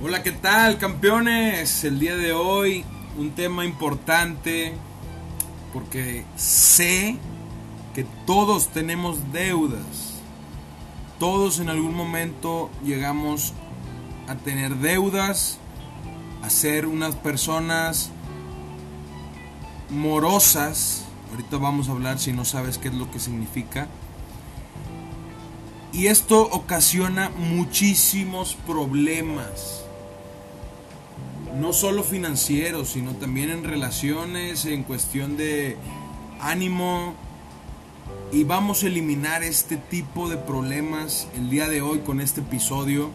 Hola, ¿qué tal campeones? El día de hoy un tema importante porque sé que todos tenemos deudas. Todos en algún momento llegamos a tener deudas, a ser unas personas morosas. Ahorita vamos a hablar si no sabes qué es lo que significa. Y esto ocasiona muchísimos problemas no solo financieros, sino también en relaciones, en cuestión de ánimo. Y vamos a eliminar este tipo de problemas el día de hoy con este episodio.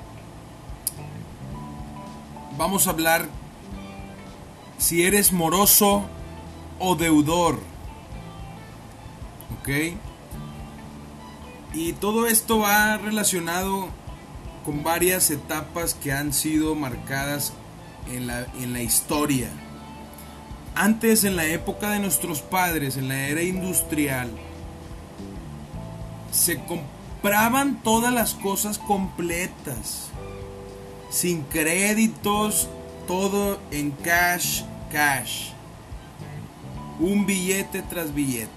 Vamos a hablar si eres moroso o deudor. ¿Ok? Y todo esto va relacionado con varias etapas que han sido marcadas en la, en la historia. Antes, en la época de nuestros padres, en la era industrial, se compraban todas las cosas completas, sin créditos, todo en cash, cash. Un billete tras billete.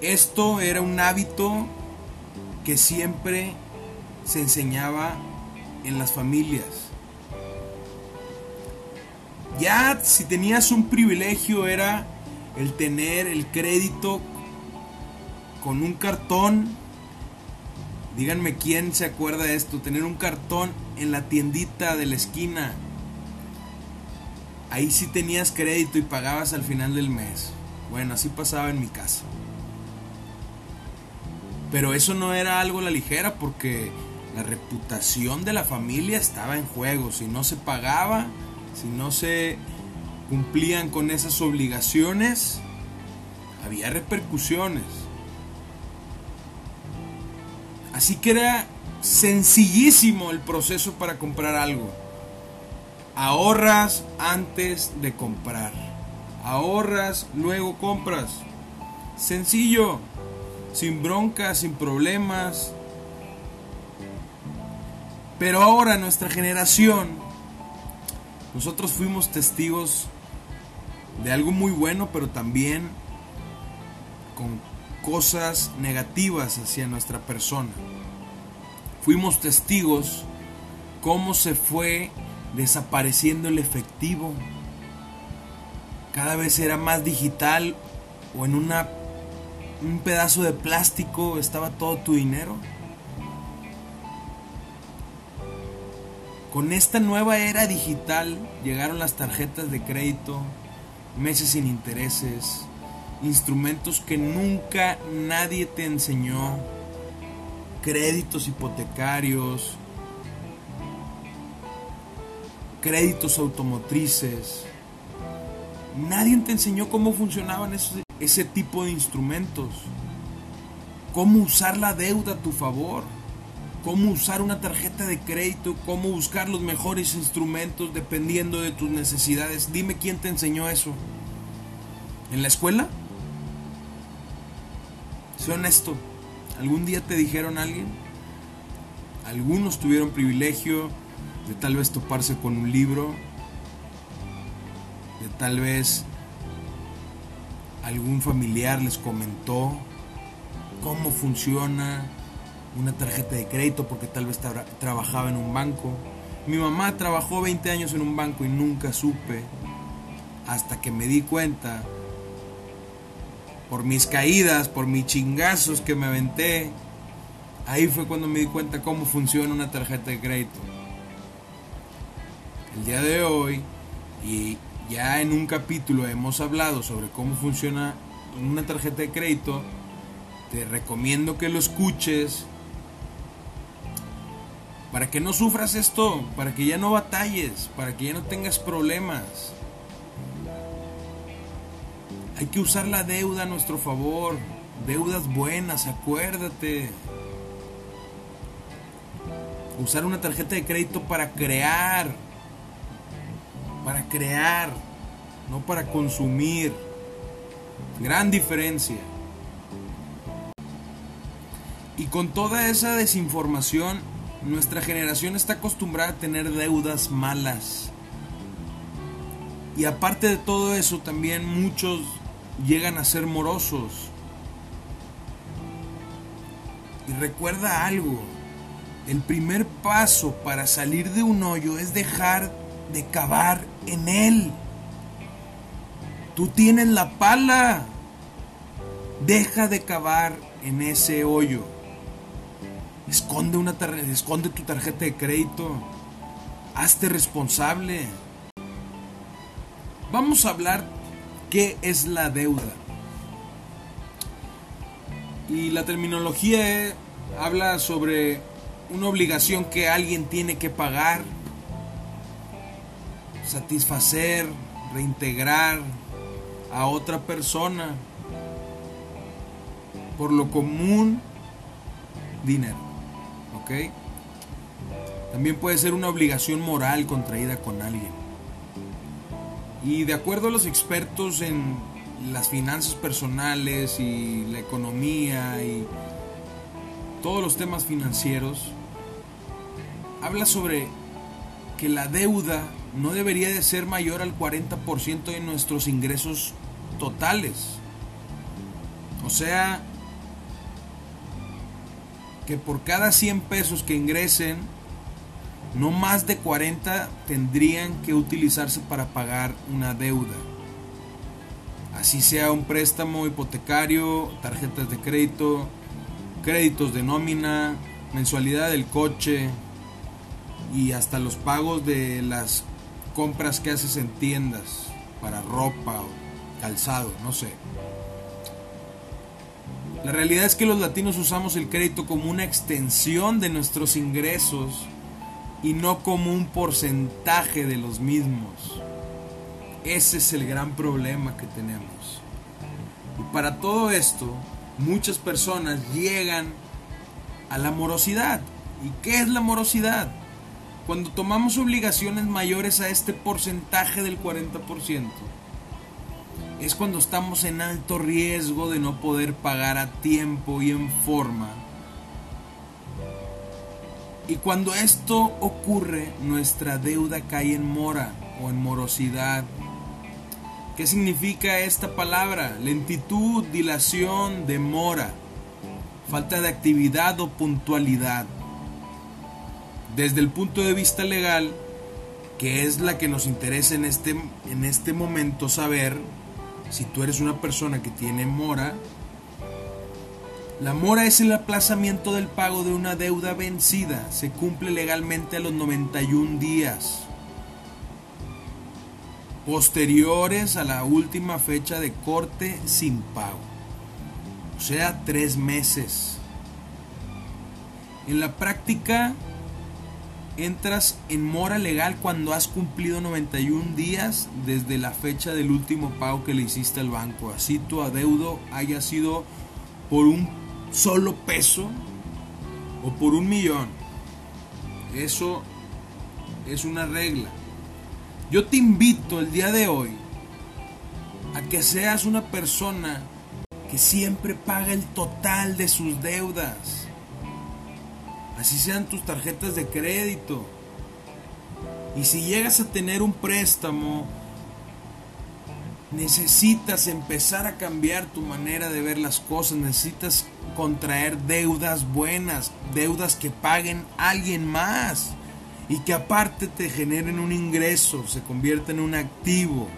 Esto era un hábito que siempre se enseñaba en las familias. Ya si tenías un privilegio era el tener el crédito con un cartón. Díganme quién se acuerda de esto, tener un cartón en la tiendita de la esquina. Ahí sí tenías crédito y pagabas al final del mes. Bueno, así pasaba en mi casa. Pero eso no era algo a la ligera porque la reputación de la familia estaba en juego. Si no se pagaba, si no se cumplían con esas obligaciones, había repercusiones. Así que era sencillísimo el proceso para comprar algo. Ahorras antes de comprar. Ahorras, luego compras. Sencillo, sin broncas, sin problemas. Pero ahora nuestra generación nosotros fuimos testigos de algo muy bueno, pero también con cosas negativas hacia nuestra persona. Fuimos testigos cómo se fue desapareciendo el efectivo. Cada vez era más digital o en una, un pedazo de plástico estaba todo tu dinero. Con esta nueva era digital llegaron las tarjetas de crédito, meses sin intereses, instrumentos que nunca nadie te enseñó, créditos hipotecarios, créditos automotrices. Nadie te enseñó cómo funcionaban ese, ese tipo de instrumentos, cómo usar la deuda a tu favor cómo usar una tarjeta de crédito, cómo buscar los mejores instrumentos dependiendo de tus necesidades. Dime quién te enseñó eso. ¿En la escuela? Sé honesto. ¿Algún día te dijeron a alguien? Algunos tuvieron privilegio de tal vez toparse con un libro, de tal vez algún familiar les comentó cómo funciona una tarjeta de crédito porque tal vez trabajaba en un banco. Mi mamá trabajó 20 años en un banco y nunca supe hasta que me di cuenta por mis caídas, por mis chingazos que me aventé. Ahí fue cuando me di cuenta cómo funciona una tarjeta de crédito. El día de hoy y ya en un capítulo hemos hablado sobre cómo funciona una tarjeta de crédito. Te recomiendo que lo escuches para que no sufras esto, para que ya no batalles, para que ya no tengas problemas. Hay que usar la deuda a nuestro favor, deudas buenas, acuérdate. Usar una tarjeta de crédito para crear, para crear, no para consumir. Gran diferencia. Y con toda esa desinformación nuestra generación está acostumbrada a tener deudas malas. Y aparte de todo eso, también muchos llegan a ser morosos. Y recuerda algo, el primer paso para salir de un hoyo es dejar de cavar en él. Tú tienes la pala. Deja de cavar en ese hoyo. Esconde, una esconde tu tarjeta de crédito. Hazte responsable. Vamos a hablar qué es la deuda. Y la terminología habla sobre una obligación que alguien tiene que pagar, satisfacer, reintegrar a otra persona por lo común dinero. ¿Ok? También puede ser una obligación moral contraída con alguien. Y de acuerdo a los expertos en las finanzas personales y la economía y todos los temas financieros, habla sobre que la deuda no debería de ser mayor al 40% de nuestros ingresos totales. O sea, que por cada 100 pesos que ingresen, no más de 40 tendrían que utilizarse para pagar una deuda. Así sea un préstamo hipotecario, tarjetas de crédito, créditos de nómina, mensualidad del coche y hasta los pagos de las compras que haces en tiendas para ropa o calzado, no sé. La realidad es que los latinos usamos el crédito como una extensión de nuestros ingresos y no como un porcentaje de los mismos. Ese es el gran problema que tenemos. Y para todo esto, muchas personas llegan a la morosidad. ¿Y qué es la morosidad? Cuando tomamos obligaciones mayores a este porcentaje del 40%, es cuando estamos en alto riesgo de no poder pagar a tiempo y en forma. Y cuando esto ocurre, nuestra deuda cae en mora o en morosidad. ¿Qué significa esta palabra? Lentitud, dilación, demora, falta de actividad o puntualidad. Desde el punto de vista legal, que es la que nos interesa en este, en este momento saber, si tú eres una persona que tiene mora, la mora es el aplazamiento del pago de una deuda vencida. Se cumple legalmente a los 91 días posteriores a la última fecha de corte sin pago. O sea, tres meses. En la práctica, entras en mora legal cuando has cumplido 91 días desde la fecha del último pago que le hiciste al banco. Así tu adeudo haya sido por un solo peso o por un millón. Eso es una regla. Yo te invito el día de hoy a que seas una persona que siempre paga el total de sus deudas así sean tus tarjetas de crédito. Y si llegas a tener un préstamo, necesitas empezar a cambiar tu manera de ver las cosas, necesitas contraer deudas buenas, deudas que paguen alguien más y que aparte te generen un ingreso, se convierta en un activo.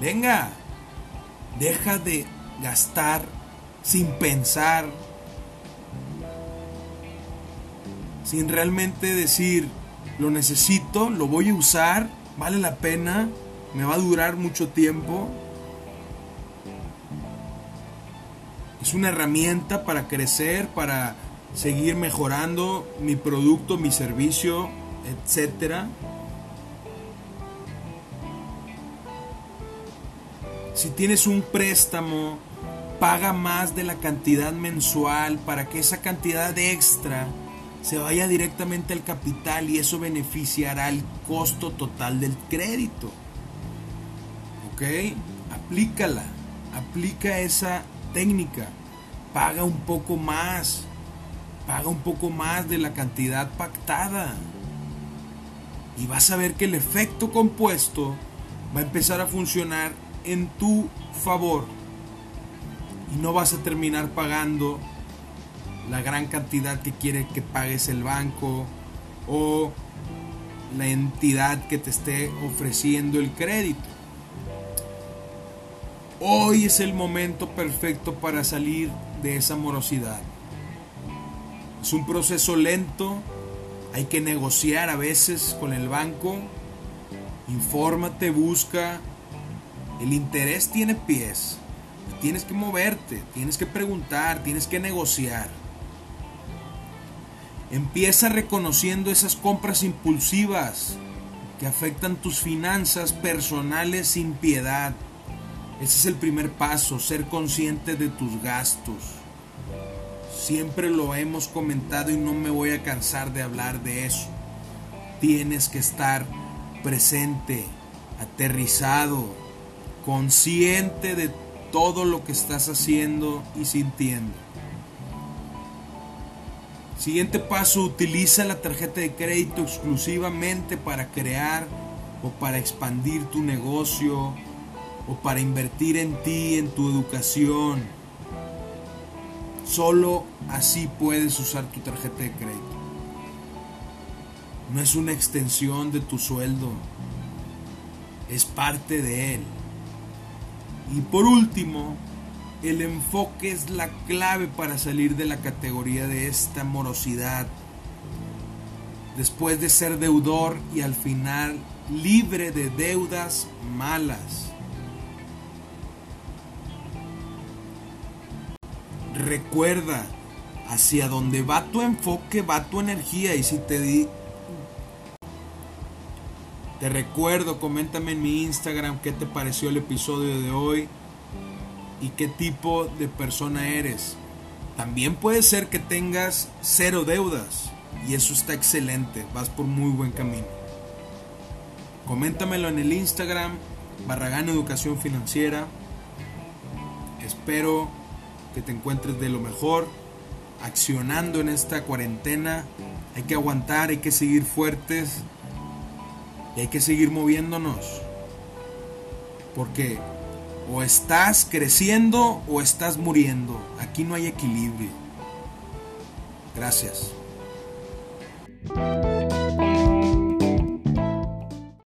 Venga, deja de gastar sin pensar, sin realmente decir, lo necesito, lo voy a usar, vale la pena, me va a durar mucho tiempo. Es una herramienta para crecer, para seguir mejorando mi producto, mi servicio, etc. Si tienes un préstamo, paga más de la cantidad mensual para que esa cantidad extra se vaya directamente al capital y eso beneficiará el costo total del crédito. ¿Ok? Aplícala. Aplica esa técnica. Paga un poco más. paga un poco más de la cantidad pactada. Y vas a ver que el efecto compuesto va a empezar a funcionar en tu favor. Y no vas a terminar pagando la gran cantidad que quiere que pagues el banco o la entidad que te esté ofreciendo el crédito. Hoy es el momento perfecto para salir de esa morosidad. Es un proceso lento, hay que negociar a veces con el banco, infórmate, busca. El interés tiene pies, tienes que moverte, tienes que preguntar, tienes que negociar. Empieza reconociendo esas compras impulsivas que afectan tus finanzas personales sin piedad. Ese es el primer paso, ser consciente de tus gastos. Siempre lo hemos comentado y no me voy a cansar de hablar de eso. Tienes que estar presente, aterrizado, consciente de todo lo que estás haciendo y sintiendo. Siguiente paso, utiliza la tarjeta de crédito exclusivamente para crear o para expandir tu negocio o para invertir en ti, en tu educación. Solo así puedes usar tu tarjeta de crédito. No es una extensión de tu sueldo, es parte de él. Y por último, el enfoque es la clave para salir de la categoría de esta morosidad. Después de ser deudor y al final libre de deudas malas. Recuerda, hacia donde va tu enfoque va tu energía y si te di te recuerdo, coméntame en mi Instagram qué te pareció el episodio de hoy y qué tipo de persona eres. También puede ser que tengas cero deudas y eso está excelente, vas por muy buen camino. Coméntamelo en el Instagram, Barragán Educación Financiera. Espero que te encuentres de lo mejor, accionando en esta cuarentena. Hay que aguantar, hay que seguir fuertes y hay que seguir moviéndonos. Porque o estás creciendo o estás muriendo. Aquí no hay equilibrio. Gracias.